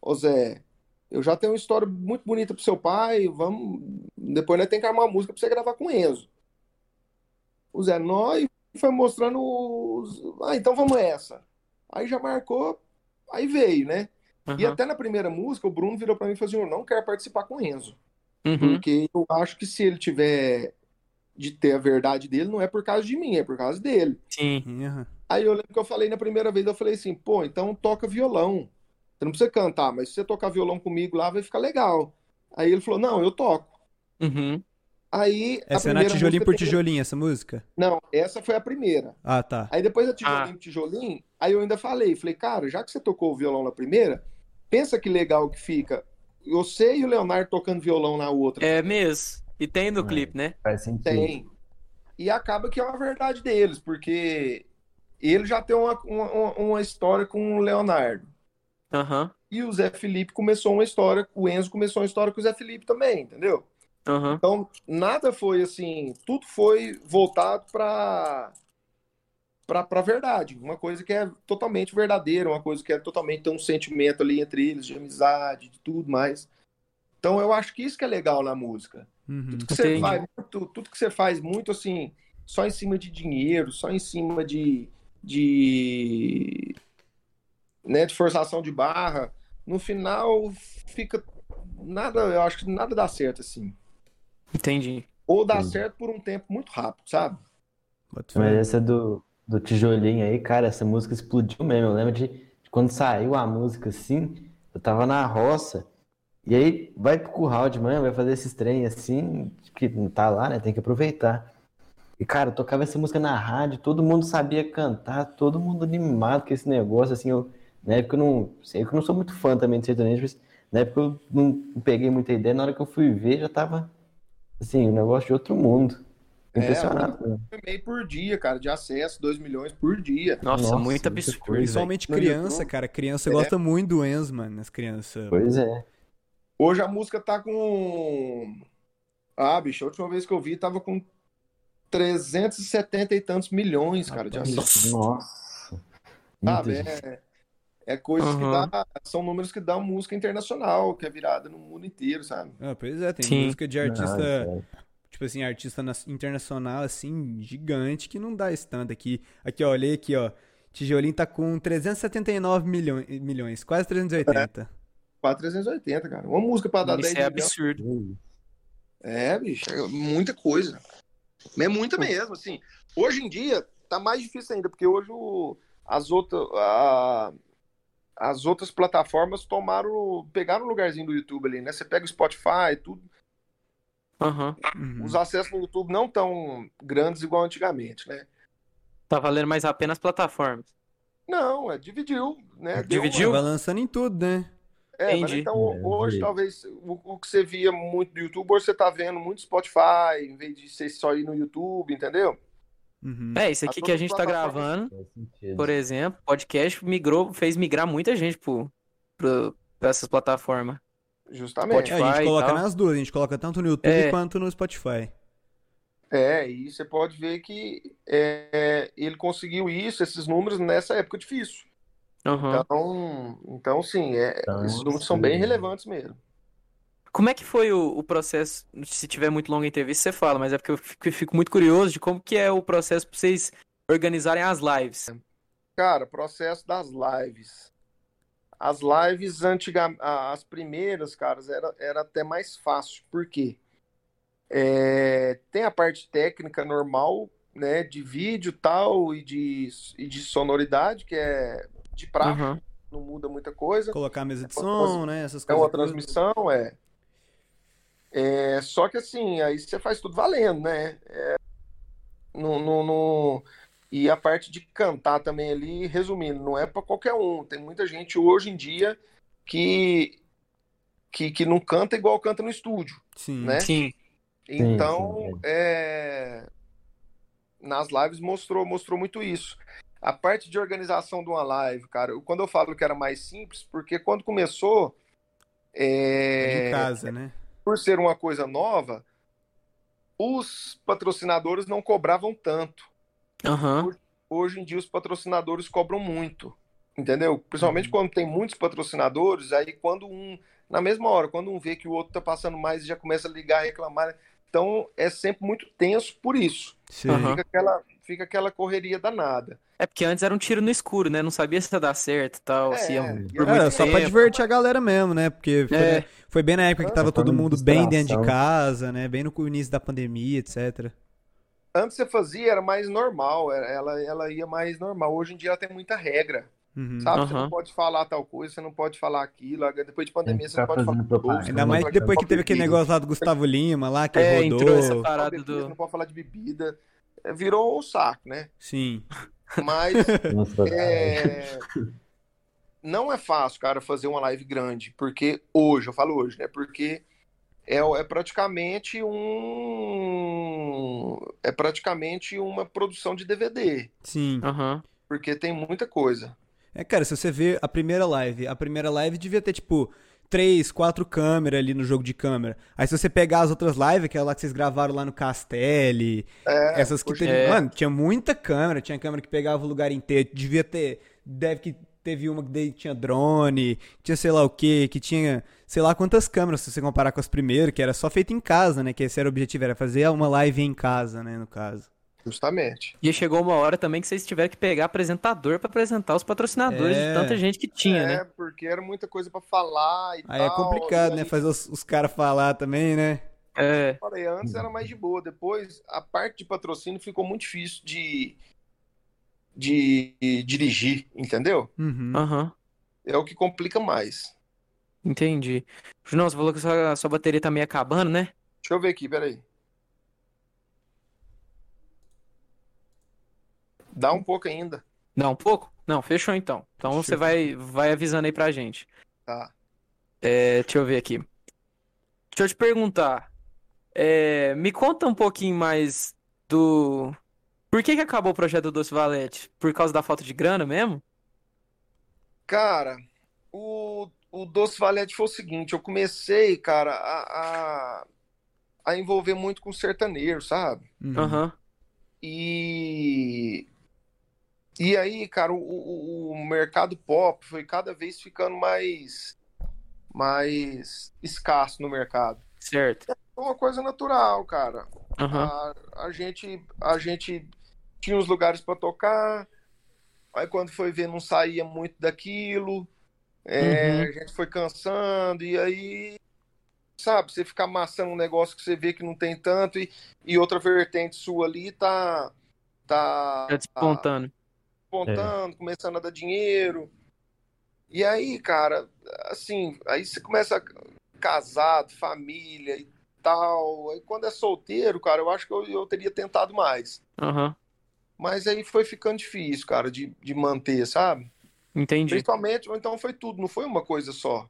E: ô Zé, eu já tenho uma história muito bonita pro seu pai, vamos, depois nós tem que armar uma música pra você gravar com o Enzo. O Zé, nós foi mostrando os... Ah, então vamos essa. Aí já marcou, aí veio, né? E
B: Aham.
E: até na primeira música, o Bruno virou pra mim e falou assim, eu não quero participar com o Enzo.
B: Uhum.
E: Porque eu acho que se ele tiver de ter a verdade dele, não é por causa de mim, é por causa dele.
B: Sim.
D: Aham.
E: Aí eu lembro que eu falei na primeira vez, eu falei assim, pô, então toca violão. Você não precisa cantar, mas se você tocar violão comigo lá, vai ficar legal. Aí ele falou, não, eu toco.
B: Uhum.
E: Aí a
D: Essa é na tijolinho por tijolinho, essa música?
E: Não, essa foi a primeira.
D: Ah, tá.
E: Aí depois da tijolinho
B: Ah.
E: por tijolinho, aí eu ainda falei, falei, cara, já que você tocou o violão na primeira, pensa que legal que fica. Você e o Leonardo tocando violão na outra.
B: É mesmo. E tem no
C: É.
B: clipe, né?
C: Faz sentido.
E: Tem. E acaba que é uma verdade deles, porque ele já tem uma, uma, uma história com o Leonardo.
B: Aham.
E: E o Zé Felipe começou uma história, o Enzo começou uma história com o Zé Felipe também, entendeu?
B: Aham.
E: Então, nada foi assim, tudo foi voltado para para a verdade, uma coisa que é totalmente verdadeira, uma coisa que é totalmente tem um sentimento ali entre eles, de amizade, de tudo mais. Então, eu acho que isso que é legal na música.
D: Uhum.
E: Tudo que você faz muito, tudo que você faz muito assim, só em cima de dinheiro, só em cima de, de, né, de forçação de barra, no final fica nada, eu acho que nada dá certo assim.
B: Entendi.
E: Ou dá
C: Entendi.
E: certo por um tempo muito rápido, sabe?
C: Mas essa do, do tijolinho aí, cara, essa música explodiu mesmo. Eu lembro de, de quando saiu a música assim, eu tava na roça, e aí vai pro curral de manhã, vai fazer esses trem assim, que não tá lá, né? Tem que aproveitar. E, cara, eu tocava essa música na rádio, todo mundo sabia cantar, todo mundo animado com esse negócio, assim, eu, na época eu não, sei que eu não sou muito fã também de sertanejo, mas na época eu não, peguei muita ideia, na hora que eu fui ver já tava, assim, um negócio de outro mundo.
E: É,
C: Impressionado. né?
E: Um e-mail por dia, cara, de acesso, 2 milhões por dia.
B: Nossa,
C: Nossa,
B: muito
C: muita
B: absurdo.
D: Principalmente criança, cara. Criança
E: É.
D: gosta muito do Enzo, mano. As crianças.
C: Pois é.
E: Hoje a música tá com. Ah, bicho, a última vez que eu vi tava com 370 e tantos milhões, cara, de
D: Rapaz.
E: acesso.
C: Nossa.
E: Sabe?
C: gente.
E: É, é coisas que
B: Aham.
E: dá, são números que dão música internacional, que é virada no mundo inteiro, sabe?
D: Ah, pois é, tem
B: Sim.
D: música de
C: Ah,
D: artista,
C: sério.
D: tipo assim, artista internacional, assim, gigante, que não dá esse tanto aqui. Aqui, ó, olhei aqui, ó. Tijolinho tá com 379 milhões, milhões quase 380.
E: 4,380, cara. Uma música pra dar 10
B: Isso é
E: milhões.
B: absurdo.
E: É, bicho, é muita coisa. É muita mesmo, assim. Hoje em dia tá mais difícil ainda, porque hoje o- as, outras, a- as outras plataformas tomaram, pegaram o lugarzinho do YouTube ali, né? Você pega o Spotify, tudo.
B: Aham.
D: Uhum.
E: Os acessos no YouTube não tão grandes igual antigamente, né?
B: Tá valendo mais a pena as plataformas.
E: Não, é, dividiu, né?
B: Dividiu?
D: Vai lançando em tudo, né?
E: É, mas
B: Entendi.
E: então
C: É,
E: hoje talvez o, o que você via muito do YouTube, hoje você tá vendo muito Spotify, em vez de ser só ir no YouTube, entendeu?
D: Uhum.
B: É, isso
E: A
B: aqui que
E: todas
B: a gente tá
E: plataformas-
B: gravando, por exemplo, podcast migrou, fez migrar muita gente pro, pro, pra essas plataformas.
E: Justamente.
D: É, a gente
B: Spotify
D: coloca nas duas, a gente coloca tanto no YouTube
B: É.
D: quanto no Spotify.
E: É, e você pode ver que é, ele conseguiu isso, esses números, nessa época difícil. Então, então sim, é,
C: Então,
E: esses números são bem
C: sim.
E: relevantes mesmo.
B: Como é que foi o, o processo? Se tiver muito longa entrevista, você fala, mas é porque eu fico, fico muito curioso de como que é o processo pra vocês organizarem as lives.
E: Cara, processo das lives. As lives antigamente, as primeiras, caras, era, era até mais fácil. Por quê? É, tem a parte técnica normal, né, de vídeo tal e de, e de sonoridade, que é de praxe,
B: Aham.
E: não muda muita coisa.
D: Colocar a mesa de
E: É
D: som, né? Essas
E: É
D: coisas.
E: uma
D: todas.
E: transmissão, é. É, só que assim, aí você faz tudo valendo, né? É, no, no, no- E a parte de cantar também ali, resumindo, não é para qualquer um. Tem muita gente hoje em dia que, que, que não canta igual canta no estúdio,
D: Sim.
E: né?
B: Sim.
E: Então,
C: sim,
E: é, nas lives mostrou, mostrou muito isso. A parte de organização de uma live, cara, quando eu falo que era mais simples, porque quando começou,
D: É
E: é,
D: de casa, né?
E: por ser uma coisa nova, os patrocinadores não cobravam tanto.
B: Aham.
E: Hoje em dia os patrocinadores cobram muito, entendeu? Principalmente quando tem muitos patrocinadores, aí quando um, na mesma hora, quando um vê que o outro tá passando mais, já começa a ligar e reclamar. Então é sempre muito tenso por isso.
D: Sim.
B: Aham.
E: Fica aquela, fica aquela correria danada.
B: É porque antes era um tiro no escuro, né? Não sabia se ia dar certo e tal,
E: É,
B: se ia
E: e
B: por
E: era
D: Era
B: muito
D: só pra divertir a galera mesmo, né? Porque foi,
B: É.
D: foi bem na época que tava
C: Só
D: todo mundo bem dentro de casa, né? Bem no início da pandemia, etc.
E: Antes você fazia, era mais normal, ela, ela ia mais normal. Hoje em dia ela tem muita regra,
D: Uhum.
E: sabe? Você
B: Aham.
E: não pode falar tal coisa, você não pode falar aquilo. Depois de pandemia, você não pode falar
C: propaganda.
E: você
D: Ainda
E: não
D: mais depois que teve aquele negócio lá do Gustavo Lima lá, que
B: É,
D: rodou.
B: entrou essa
E: Não
B: parada
E: pode bebida,
B: do.
E: não pode falar de bebida. É, Virou um saco, né?
D: Sim.
E: Mas [laughs]
C: Nossa,
E: é, não é fácil, cara, fazer uma live grande, porque hoje, eu falo hoje, né? Porque é, é praticamente um é praticamente uma produção de DVD,
D: Sim.
B: Aham.
E: porque tem muita coisa.
D: É, cara, se você ver a primeira live, a primeira live devia ter, tipo, três, quatro câmeras ali no jogo de câmera. Aí se você pegar as outras lives, aquela lá que vocês gravaram lá no Castelli,
E: É,
D: essas que teve.
B: é.
D: Mano, tinha muita câmera, tinha câmera que pegava o lugar inteiro. Devia ter. Deve que teve uma que tinha drone, tinha sei lá o que, que tinha sei lá quantas câmeras, se você comparar com as primeiras, que era só feito em casa, né? Que esse era o objetivo, era fazer uma live em casa, né, no caso.
E: Justamente.
B: E chegou uma hora também que vocês tiveram que pegar apresentador pra apresentar os patrocinadores
D: É.
B: de tanta gente que tinha,
E: é,
B: né?
E: porque era muita coisa pra falar e
D: Aí é
E: tal,
D: complicado,
E: e
D: né?
E: aí-
D: Fazer os, os caras falar também, né?
B: É.
E: falei, antes era mais de boa. Depois, a parte de patrocínio ficou muito difícil de, de dirigir, entendeu?
D: Uhum.
B: Aham.
E: É o que complica mais.
B: Entendi. Junão, você falou que a sua, a sua bateria tá meio acabando, né?
E: Deixa eu ver aqui, peraí. Dá um pouco ainda.
B: Não, um pouco? Não, fechou então. Então
D: Fechou.
B: você vai, vai avisando aí pra gente.
E: Tá.
B: É, deixa eu ver aqui. Deixa eu te perguntar. É, me conta um pouquinho mais do. Por que que acabou o projeto do Doce Valete? Por causa da falta de grana mesmo?
E: Cara, o, o Doce Valete foi o seguinte, eu comecei, cara, a, a, a envolver muito com sertanejo, sabe?
D: Uhum.
B: Aham.
E: E E aí, cara, o, o, mercado pop foi cada vez ficando mais, mais escasso no mercado.
B: Certo.
E: É uma coisa natural, cara.
B: Aham.
E: A, a gente, a gente tinha os lugares para tocar, aí quando foi ver não saía muito daquilo, é,
B: Uhum.
E: a gente foi cansando, e aí, sabe, você fica amassando um negócio que você vê que não tem tanto, e, e outra vertente sua ali tá, tá,
B: Tá despontando.
E: Despontando, começando a dar dinheiro. E aí, cara, assim, aí você começa casado, família e tal. Aí quando é solteiro, cara, eu acho que eu, eu teria tentado mais.
B: Aham.
E: Mas aí foi ficando difícil, cara, de, de manter, sabe?
B: Entendi.
E: Principalmente, então foi tudo, não foi uma coisa só.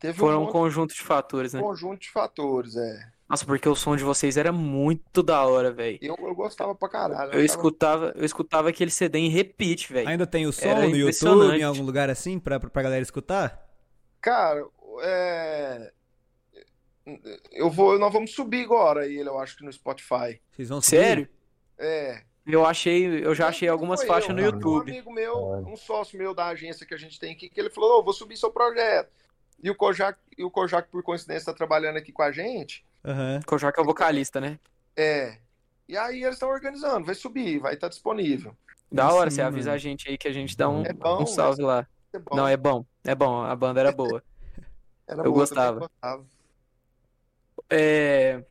E: Teve
B: Foram
E: um
B: um conjunto de fatores, né?
E: conjunto de fatores, é.
B: Nossa, porque o som de vocês era muito da hora, velho.
E: Eu, eu gostava pra caralho.
B: Eu
E: achava-
B: escutava, eu escutava aquele CD em repeat, velho.
D: Ainda tem o som
B: Era
D: no YouTube, em algum lugar assim, pra, pra galera escutar?
E: Cara, é... Eu vou, nós vamos subir agora ele, eu acho que no Spotify.
D: Vocês vão subir?
B: Sério?
E: É.
B: Eu achei, eu já achei algumas faixas
E: eu,
B: no. YouTube.
E: Um amigo meu, um sócio meu da agência que a gente tem aqui, que ele falou: "Ô, vou subir seu projeto. E o Kojak, e o Kojak por coincidência, está trabalhando aqui com a gente.
D: Aham.
B: Kojak é o vocalista, né?
E: É. E aí eles estão organizando, vai subir, vai estar disponível.
B: Da hora,
D: Sim,
B: você avisa
D: mano.
B: a gente aí que a gente dá um,
E: É bom,
B: um salve lá.
E: É bom.
B: Não, é bom, é bom, a banda era boa. [laughs]
E: Era
B: eu
E: boa,
B: gostava.
E: gostava.
B: É...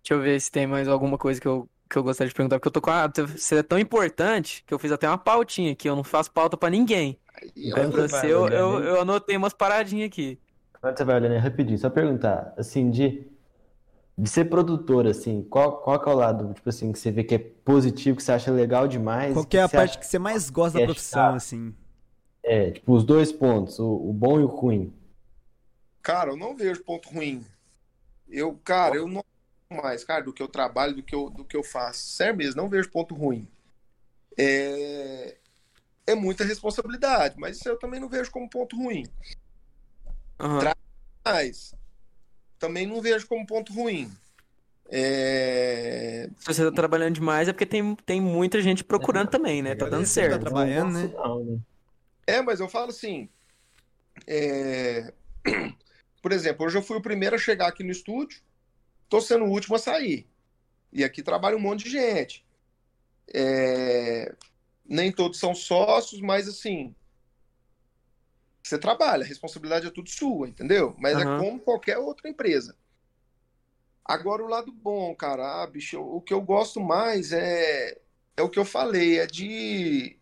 B: Deixa eu ver se tem mais alguma coisa que eu, que eu gostaria de perguntar, porque eu tô com a... Você é tão importante que eu fiz até uma pautinha aqui, eu não faço pauta pra ninguém.
E: Aí,
C: vai,
B: você, eu, eu,
C: né?
B: eu anotei umas paradinhas aqui.
C: Quando você vai olhando aí, rapidinho, só perguntar, assim, de, de ser produtor, assim, qual, qual que é o lado, tipo assim, que você vê que é positivo, que você acha legal demais,
D: Qual que é a parte que você mais gosta da
C: é
D: profissão,
C: chato?
D: assim?
C: É, tipo, os dois pontos, o, o bom e o ruim.
E: Cara, eu não vejo ponto ruim. Eu, cara, eu não mais, cara, do que eu trabalho, do que eu, do que eu faço. Sério mesmo, não vejo ponto ruim. É, é muita responsabilidade, mas isso eu também não vejo como ponto ruim. Tra- Mas também não vejo como ponto ruim. É,
B: Se você tá trabalhando demais é porque tem, tem muita gente procurando também, né? Tá dando
D: tá
B: certo.
D: trabalhando, né?
C: Né?
E: É, mas eu falo assim. é, [clears throat] Por exemplo, hoje eu fui o primeiro a chegar aqui no estúdio, tô sendo o último a sair. E aqui trabalha um monte de gente. É, Nem todos são sócios, mas assim. Você trabalha, a responsabilidade é tudo sua, entendeu? Mas
B: Aham.
E: é como qualquer outra empresa. Agora, o lado bom, cara, ah, bicho, o que eu gosto mais é, é o que eu falei, é de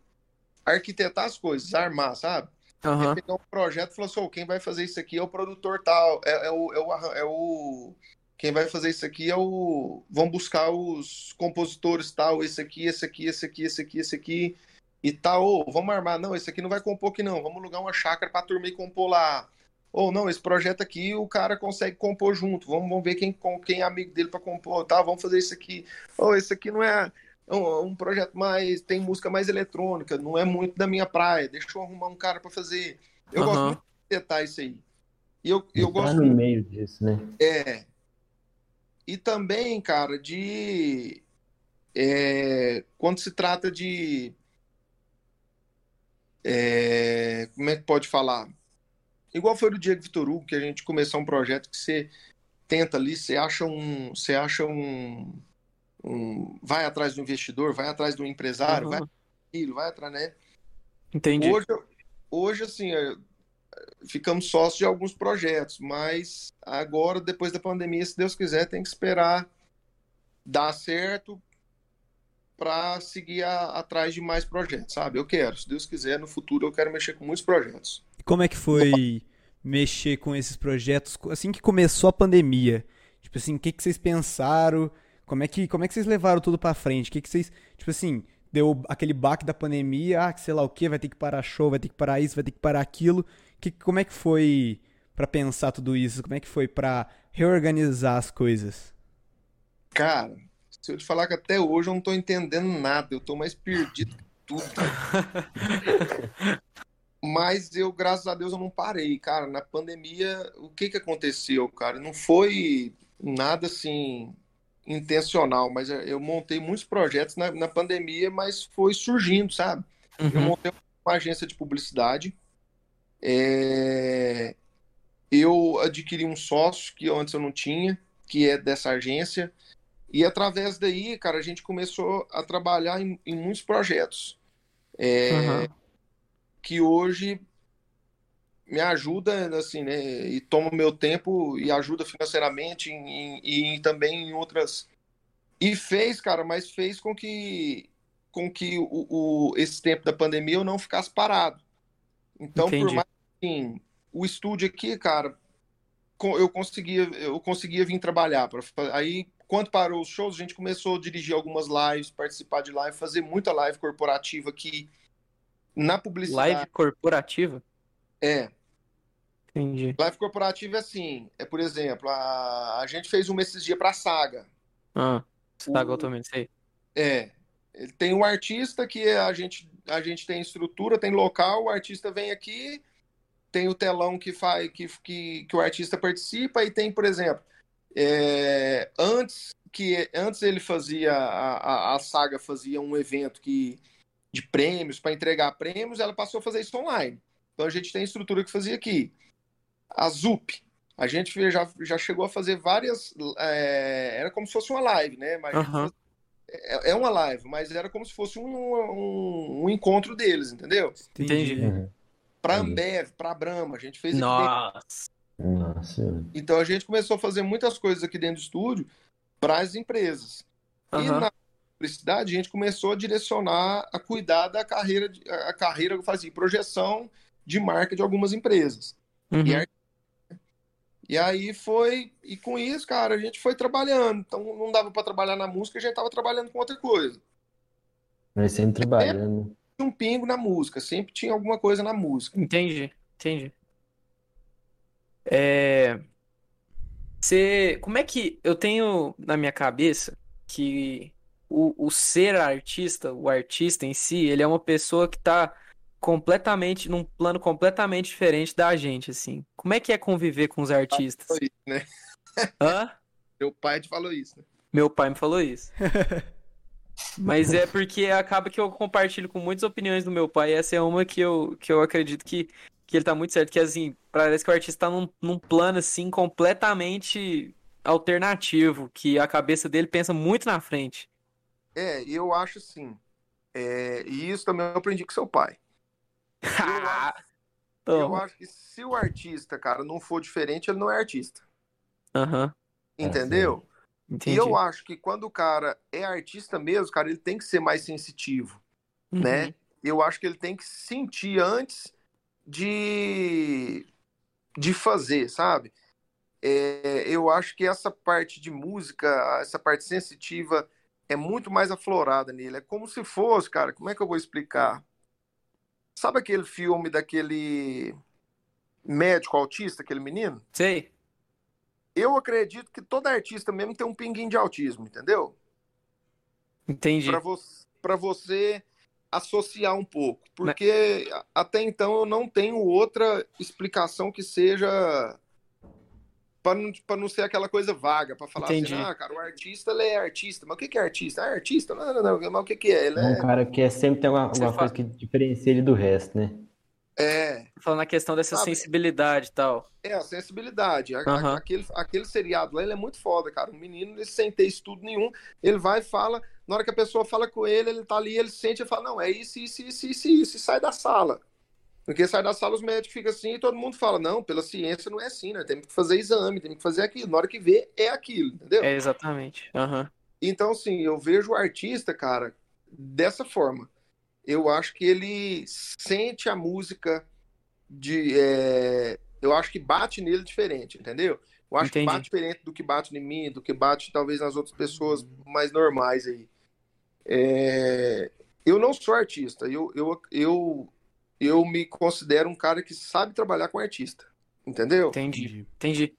E: arquitetar as coisas, armar, sabe?
B: Aham.
E: pegar um projeto e falar assim, "Ô, quem vai fazer isso aqui é o produtor tal, é, é o, é, o, é o- Quem vai fazer isso aqui é o. Vão buscar os compositores tal, esse aqui, esse aqui, esse aqui, esse aqui, esse aqui. E tal, ô, vamos armar. Não, esse aqui não vai compor aqui, não. Vamos alugar uma chácara pra turma e compor lá. Ou não, esse projeto aqui o cara consegue compor junto. Vamos, vamos ver quem, com- quem é amigo dele pra compor, tá? Vamos fazer isso aqui. Ou esse aqui não é um, um projeto mais. tem música mais eletrônica, não é muito da minha praia. Deixa eu arrumar um cara pra fazer. Eu gosto
B: Aham.
E: muito de detalhes isso aí. E eu, eu
C: Tá
E: gosto
C: no meio disso, né?
E: é. E também, cara, de. é, quando se trata de. é, como é que pode falar? Igual foi do Diego Vitor Hugo, que a gente começou um projeto que você tenta ali, você acha um. Você acha um. um- vai atrás do investidor, vai atrás do empresário, vai
B: Aham.
E: aquilo, vai atrás, né?
B: Entendi.
E: Hoje, hoje assim, ficamos sócios de alguns projetos, mas agora, depois da pandemia, se Deus quiser, tem que esperar dar certo para seguir a- atrás de mais projetos, sabe? Eu quero, se Deus quiser, no futuro eu quero mexer com muitos projetos.
D: Como é que foi mexer com esses projetos assim que começou a pandemia? Tipo assim, o que que vocês pensaram? Como é que, como é que vocês levaram tudo pra frente? O que que vocês, tipo assim, deu aquele baque da pandemia, ah, sei lá o que, vai ter que parar show, vai ter que parar isso, vai ter que parar aquilo. Que, como é que foi pra pensar tudo isso? Como é que foi pra reorganizar as coisas?
E: Cara, se eu te falar que até hoje eu não tô entendendo nada, eu tô mais perdido que tudo. [laughs] Mas eu, graças a Deus, eu não parei, cara. Na pandemia, o que que aconteceu, cara? Não foi nada assim. intencional, mas eu montei muitos projetos na, na pandemia, mas foi surgindo, sabe? Eu
B: Uhum.
E: montei uma agência de publicidade. É, Eu adquiri um sócio que antes eu não tinha, que é dessa agência. E através daí, cara, a gente começou a trabalhar em, em muitos projetos. É,
B: Aham.
E: que hoje me ajuda, assim, né? E toma o meu tempo e ajuda financeiramente e também em outras. E fez, cara, mas fez com que com que o, o- esse tempo da pandemia eu não ficasse parado. Então, por
B: Entendi.
E: mais assim, o estúdio aqui, cara, eu conseguia eu conseguia vir trabalhar para aí quando parou os shows, a gente começou a dirigir algumas lives, participar de live, fazer muita live corporativa aqui na publicidade.
B: Live corporativa?
E: É,
B: Entendi.
E: Live corporativa é assim, é por exemplo, a, a gente fez uma esses dias pra Saga.
B: Ah, tá,
E: O-
B: também, sei.
E: É, ele tem um artista que a gente, a gente tem estrutura, tem local, o artista vem aqui, tem o telão que faz que, que, que o artista participa e tem, por exemplo, é, antes que antes ele fazia a, a, a Saga fazia um evento que de prêmios para entregar prêmios, ela passou a fazer isso online. Então a gente tem estrutura que fazia aqui. A ZUP, a gente fez- já, já chegou a fazer várias. é, era como se fosse uma live, né? Mas é, é uma live, mas era como se fosse um, um, um encontro deles, entendeu?
B: Entendi.
C: Uhum.
E: Pra
C: Entendi.
E: Ambev, pra Brahma, a gente fez
B: Nossa.
E: Então a gente começou a fazer muitas coisas aqui dentro do estúdio para as empresas. E
B: Aham.
E: na publicidade a gente começou a direcionar, a cuidar da carreira, de- a carreira que eu fazia, projeção de marca de algumas empresas.
B: Uhum.
E: E, ar- e aí foi, e com isso, cara, a gente foi trabalhando. Então não dava para trabalhar na música, a gente tava trabalhando com outra coisa.
C: Mas sempre trabalhando.
E: Um pingo na música, sempre tinha alguma coisa na música.
B: Entendi, entendi. É... Você... Como é que eu tenho na minha cabeça que o, o ser artista, o artista em si, ele é uma pessoa que tá completamente, num plano completamente diferente da gente, assim. Como é que é conviver com os artistas?
E: Foi isso, né?
B: Hã?
E: Meu pai te falou isso, né?
B: Meu pai me falou isso. [laughs] Mas é porque acaba que eu compartilho com muitas opiniões do meu pai, e essa é uma que eu, que eu acredito que, que ele tá muito certo, que assim, parece que o artista tá num, num plano assim completamente alternativo, que a cabeça dele pensa muito na frente.
E: É, eu acho assim. é, e isso também eu aprendi com seu pai. [laughs] Eu
B: Toma.
E: acho que se o artista, cara, não for diferente, ele não é artista.
B: Aham,
E: Entendeu? E
B: entendi.
E: eu acho que quando o cara é artista mesmo, cara, ele tem que ser mais sensitivo,
B: Uhum.
E: né? Eu acho que ele tem que sentir antes de, de fazer, sabe? É, eu acho que essa parte de música, essa parte sensitiva, é muito mais aflorada nele. É como se fosse, cara, como é que eu vou explicar? Sabe aquele filme daquele médico autista, aquele menino?
B: Sei.
E: Eu acredito que todo artista mesmo tem um pinguinho de autismo, entendeu?
B: Entendi.
E: Para você, para você associar um pouco, porque a- até então eu não tenho outra explicação que seja para não, pra não ser aquela coisa vaga, para falar
B: Entendi.
E: assim, ah, cara, o artista ele é artista, mas o que que é artista? Ah, é artista? Não, não, não, mas o que que é? Ele
C: É um cara que é, sempre tem alguma, alguma
B: fala-
C: coisa que diferencia ele do resto, né?
E: É,
B: Falando na questão dessa
E: Sabe?
B: sensibilidade e tal.
E: é a sensibilidade. A-
B: Aham.
E: aquele, aquele seriado lá, ele é muito foda, cara. O menino, ele sem ter estudo nenhum, ele vai e fala, na hora que a pessoa fala com ele, ele tá ali, ele sente e fala, não, é isso, isso, isso, isso, isso, e sai da sala. Porque sai da sala, os médicos ficam assim e todo mundo fala, não, pela ciência não é assim, né? Temos que fazer exame, temos que fazer aquilo. Na hora que vê, é aquilo, entendeu?
B: É, exatamente. Aham.
E: Então, assim, eu vejo o artista, cara, dessa forma. Eu acho que ele sente a música de. é, Eu acho que bate nele diferente, entendeu? Eu acho
B: Entendi.
E: que bate diferente do que bate em mim, do que bate talvez nas outras pessoas mais normais aí. É, Eu não sou artista, eu, eu, eu, eu me considero um cara que sabe trabalhar com artista, entendeu?
B: Entendi. Entendi.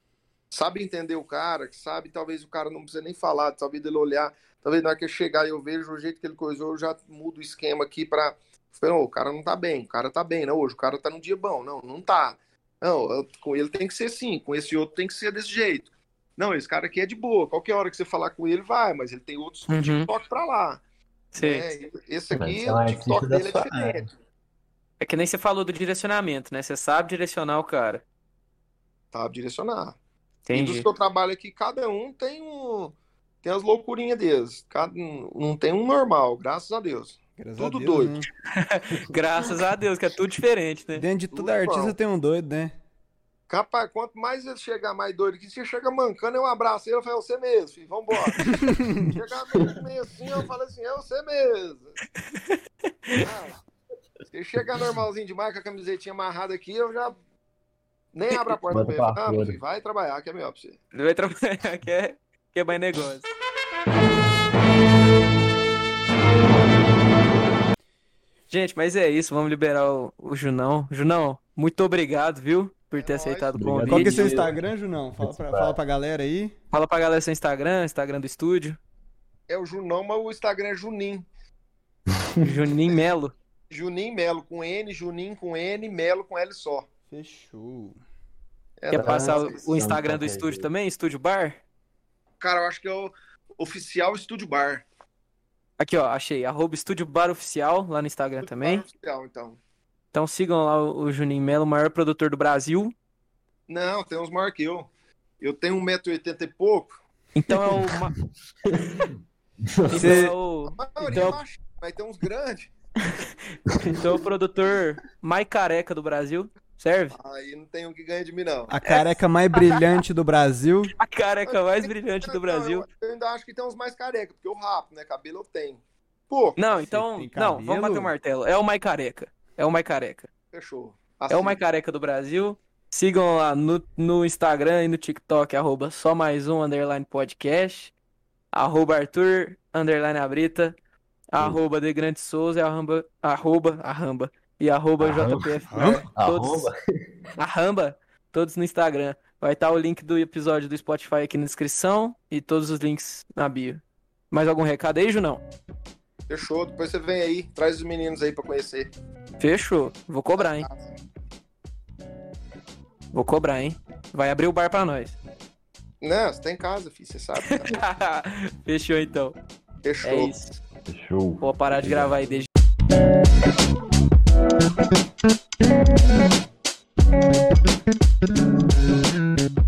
E: Sabe entender o cara, que sabe, talvez o cara não precisa nem falar, talvez ele olhar, talvez na hora que eu chegar e eu vejo o jeito que ele coisou, eu já mudo o esquema aqui pra. Não, o cara não tá bem, o cara tá bem, não, hoje o cara tá num dia bom, não, não tá. Não, eu- com ele tem que ser assim, com esse outro tem que ser desse jeito. Não, esse cara aqui é de boa. Qualquer hora que você falar com ele, vai, mas ele tem outros
B: Uhum.
E: TikTok pra lá.
B: Sei.
E: né? Esse
C: Mas
E: aqui,
C: é
E: o TikTok dele é diferente.
B: É que nem você falou do direcionamento, né? Você sabe direcionar o cara.
E: Sabe direcionar. E dos
B: Entendi.
E: que eu trabalho aqui, cada um tem um. Tem as loucurinhas deles. Cada, não tem um normal, graças a Deus.
D: Graças
E: Tudo
D: a Deus,
E: doido.
D: né? [laughs]
B: Graças a Deus, que é tudo diferente, né?
D: Dentro de tudo
E: Tudo
D: artista
E: igual.
D: tem um doido, né?
E: Capaz, quanto mais ele chegar mais doido que você chega mancando, eu abraço ele e falo, é você mesmo, filho, vambora. [laughs] chegar meio, meio assim, eu falo assim, é você mesmo. Ah, se chegar normalzinho demais, com a camisetinha amarrada aqui, eu já nem [laughs] abro a porta pra ele.
C: pra
E: Ah, filho, vai trabalhar, que é melhor pra você.
B: Ele vai trabalhar, [laughs] que é, que é mais negócio. Gente, mas é isso, vamos liberar o, o Junão. Junão, muito obrigado, viu? Por ter
E: É nóis.
B: aceitado o convite.
D: Qual que é seu. Instagram, Junão? Fala pra, fala pra galera aí.
B: Fala pra galera seu Instagram, Instagram do estúdio.
E: É o Junão, mas o Instagram é Junim.
B: Juninho Melo.
E: Junim Melo com N, Junim com N, Melo com L só.
D: Fechou.
E: É,
B: Quer
E: tá.
B: passar o, Instagram
C: do papel
B: estúdio
C: aí.
B: também? Estúdio Bar?
E: Cara, eu acho que é o oficial Estúdio Bar.
B: Aqui, ó, achei. Arroba Estúdio Bar Oficial lá no Instagram
E: Estúdio
B: também.
E: Bar oficial, então.
B: Então sigam lá o, Juninho Melo, o maior produtor do Brasil.
E: Não, tem uns maior que eu. Eu tenho 1,80m e pouco.
B: Então é o. [laughs] Então
D: Você-
B: é o,
E: A maioria
B: Então-
E: é baixinho, mas tem uns grandes. [laughs]
B: então é o produtor mais careca do Brasil. Serve?
E: Aí não tem um que ganha de mim, não.
D: A careca mais brilhante do Brasil.
B: A careca mais brilhante do Brasil.
E: Eu, eu ainda acho que tem uns mais careca, porque eu rapo, né? Cabelo eu tenho. Pô,
B: Não, então. Não, vamos bater o martelo. É o mais careca. É o mais careca.
E: fechou.
B: É o
E: Assim.
B: mais careca do Brasil. Sigam lá no, no Instagram e no TikTok, arroba só mais um underline podcast. Arroba Arthur, underline Abrita. Arroba The Grande Souza arroba, arroba, arramba. E arroba? JPF. Todos, [laughs]
C: Arroba?
B: arramba, todos no Instagram. Vai estar o link do episódio do Spotify aqui na descrição e todos os links na bio. Mais algum recado aí, Junão?
E: Fechou. Depois você vem aí, traz os meninos aí pra conhecer.
B: Fechou. Vou cobrar, hein? Vou cobrar, hein? Vai abrir o bar pra nós.
E: Não, você tá em casa, filho, você sabe. né? [laughs]
B: Fechou então.
E: Fechou.
B: É isso.
C: Fechou.
B: Vou parar de gravar aí Thank you.